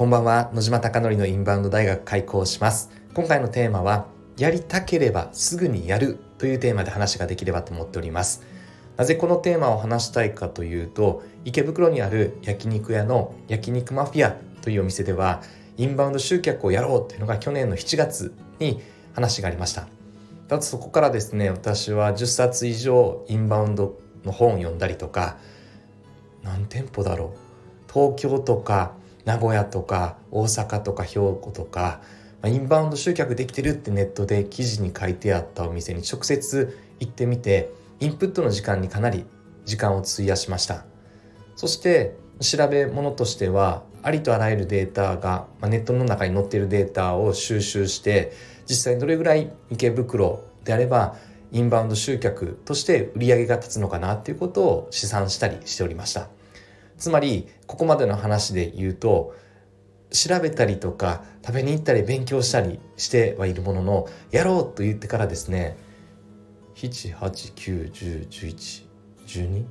こんばんは。野島貴則のインバウンド大学開講します。今回のテーマはやりたければすぐにやるというテーマで話ができればと思っております。なぜこのテーマを話したいかというと池袋にある焼肉屋の焼肉マフィアというお店ではインバウンド集客をやろうというのが去年の7月に話がありました。ただそこからですね私は10冊以上インバウンドの本を読んだりとか何店舗だろう。東京とか名古屋とか大阪とか兵庫とかまインバウンド集客できてるってネットで記事に書いてあったお店に直接行ってみてインプットの時間にかなり時間を費やしました。そして調べ物としてはありとあらゆるデータが、まあ、ネットの中に載っているデータを収集して実際どれぐらい池袋であればインバウンド集客として売り上げが立つのかなっていうことを試算したりしておりました。つまりここまでの話で言うと調べたりとか食べに行ったり勉強したりしてはいるもののやろうと言ってからですね789101112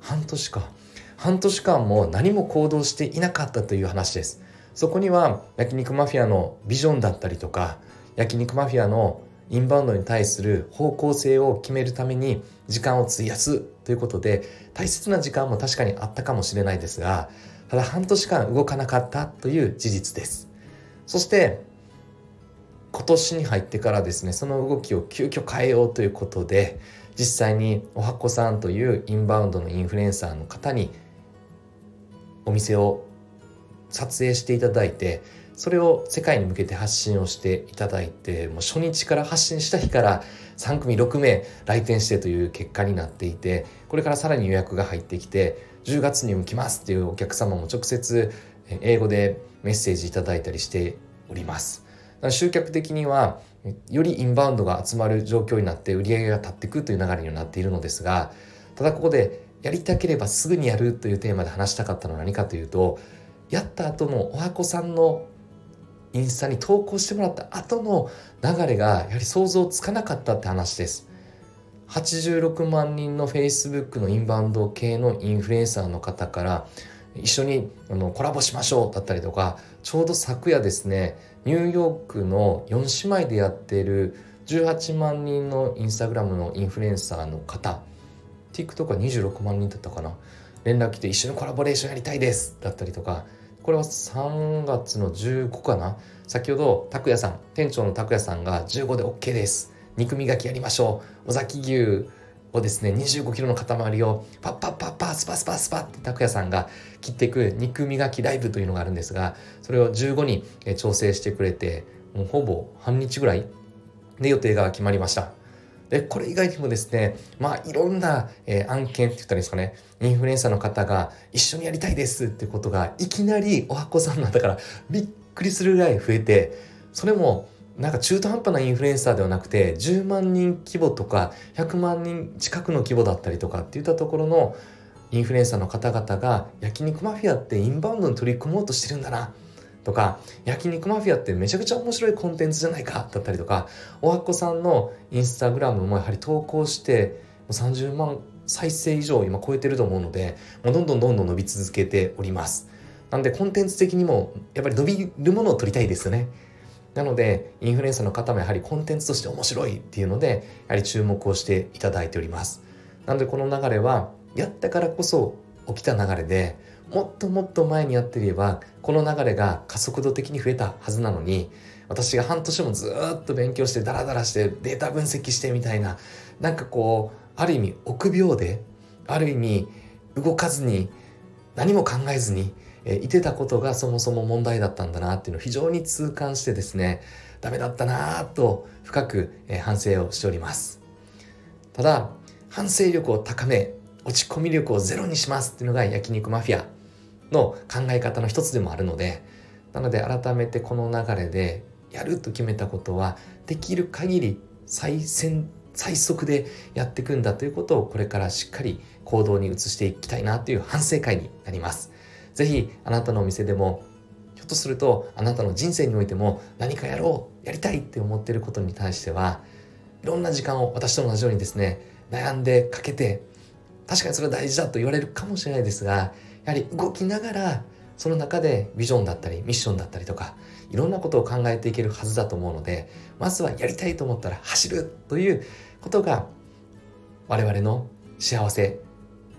半年か半年間も何も行動していなかったという話です。そこには焼肉マフィアのビジョンだったりとか焼肉マフィアのインバウンドに対する方向性を決めるために時間を費やすということで大切な時間も確かにあったかもしれないですがただ半年間動かなかったという事実です。そして今年に入ってからですねその動きを急遽変えようということで実際におはこさんというインバウンドのインフルエンサーの方にお店を撮影していただいてそれを世界に向けて発信をしていただいてもう初日から発信した日から3組6名来店してという結果になっていてこれからさらに予約が入ってきて10月にも来ますっていうお客様も直接英語でメッセージいただいたりしております。集客的にはよりインバウンドが集まる状況になって売り上げが立っていくという流れにはなっているのですがただここでやりたければすぐにやるというテーマで話したかったのは何かというとやった後のおはこさんのインスタに投稿してもらった後の流れがやはり想像つかなかったって話です。86万人の Facebook のインバウンド系のインフルエンサーの方から一緒にあのコラボしましょうだったりとかちょうど昨夜ですねニューヨークの4姉妹でやっている18万人のインスタグラムのインフルエンサーの方 TikTok は26万人だったかな連絡来て一緒にコラボレーションやりたいですだったりとかこれは3月の15かな。先ほど拓也さん店長の拓也さんが15で OK です。肉磨きやりましょう。尾崎牛をですね25キロの塊をパッパッパッパッスパスパスパって拓也さんが切っていく肉磨きライブというのがあるんですがそれを15に調整してくれてもうほぼ半日ぐらいで予定が決まりました。でこれ以外にもですねまあいろんな、えー、案件って言ったらいいんですかね。インフルエンサーの方が一緒にやりたいですってことがいきなりおはこさんなんだからびっくりするぐらい増えてそれもなんか中途半端なインフルエンサーではなくて10万人規模とか100万人近くの規模だったりとかっていったところのインフルエンサーの方々が焼肉マフィアってインバウンドに取り組もうとしてるんだなとか焼肉マフィアってめちゃくちゃ面白いコンテンツじゃないか？だったりとかおはっこさんのインスタグラムもやはり投稿してもう30万再生以上今超えてると思うのでもうどんどんどんどん伸び続けております。なんでコンテンツ的にもやっぱり伸びるものを取りたいですよね。なのでインフルエンサーの方もやはりコンテンツとして面白いっていうのでやはり注目をしていただいております。なのでこの流れはやったからこそ起きた流れでもっともっと前にやっていればこの流れが加速度的に増えたはずなのに私が半年もずっと勉強してダラダラしてデータ分析してみたいななんかこうある意味臆病である意味動かずに何も考えずに、えいてたことがそもそも問題だったんだなっていうのを非常に痛感してですねダメだったなと深く、え反省をしております。ただ反省力を高め落ち込み力をゼロにしますっていうのが焼肉マフィア。の考え方の一つでもあるのでなので改めてこの流れでやると決めたことはできる限り最先最速でやっていくんだということをこれからしっかり行動に移していきたいなという反省会になります。ぜひあなたのお店でもひょっとするとあなたの人生においても何かやろうやりたいって思っていることに対してはいろんな時間を私と同じようにですね悩んでかけて確かにそれは大事だと言われるかもしれないですがやはり動きながらその中でビジョンだったりミッションだったりとかいろんなことを考えていけるはずだと思うのでまずはやりたいと思ったら走るということが我々の幸せ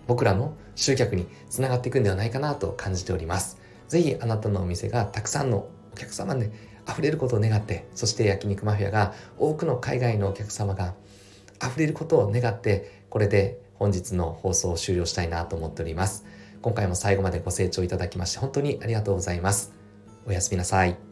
僕らの集客につながっていくんではないかなと感じております。ぜひあなたのお店がたくさんのお客様で溢れることを願ってそして焼肉マフィアが多くの海外のお客様が溢れることを願ってこれで本日の放送を終了したいなと思っております。今回も最後までご清聴いただきまして本当にありがとうございます。おやすみなさい。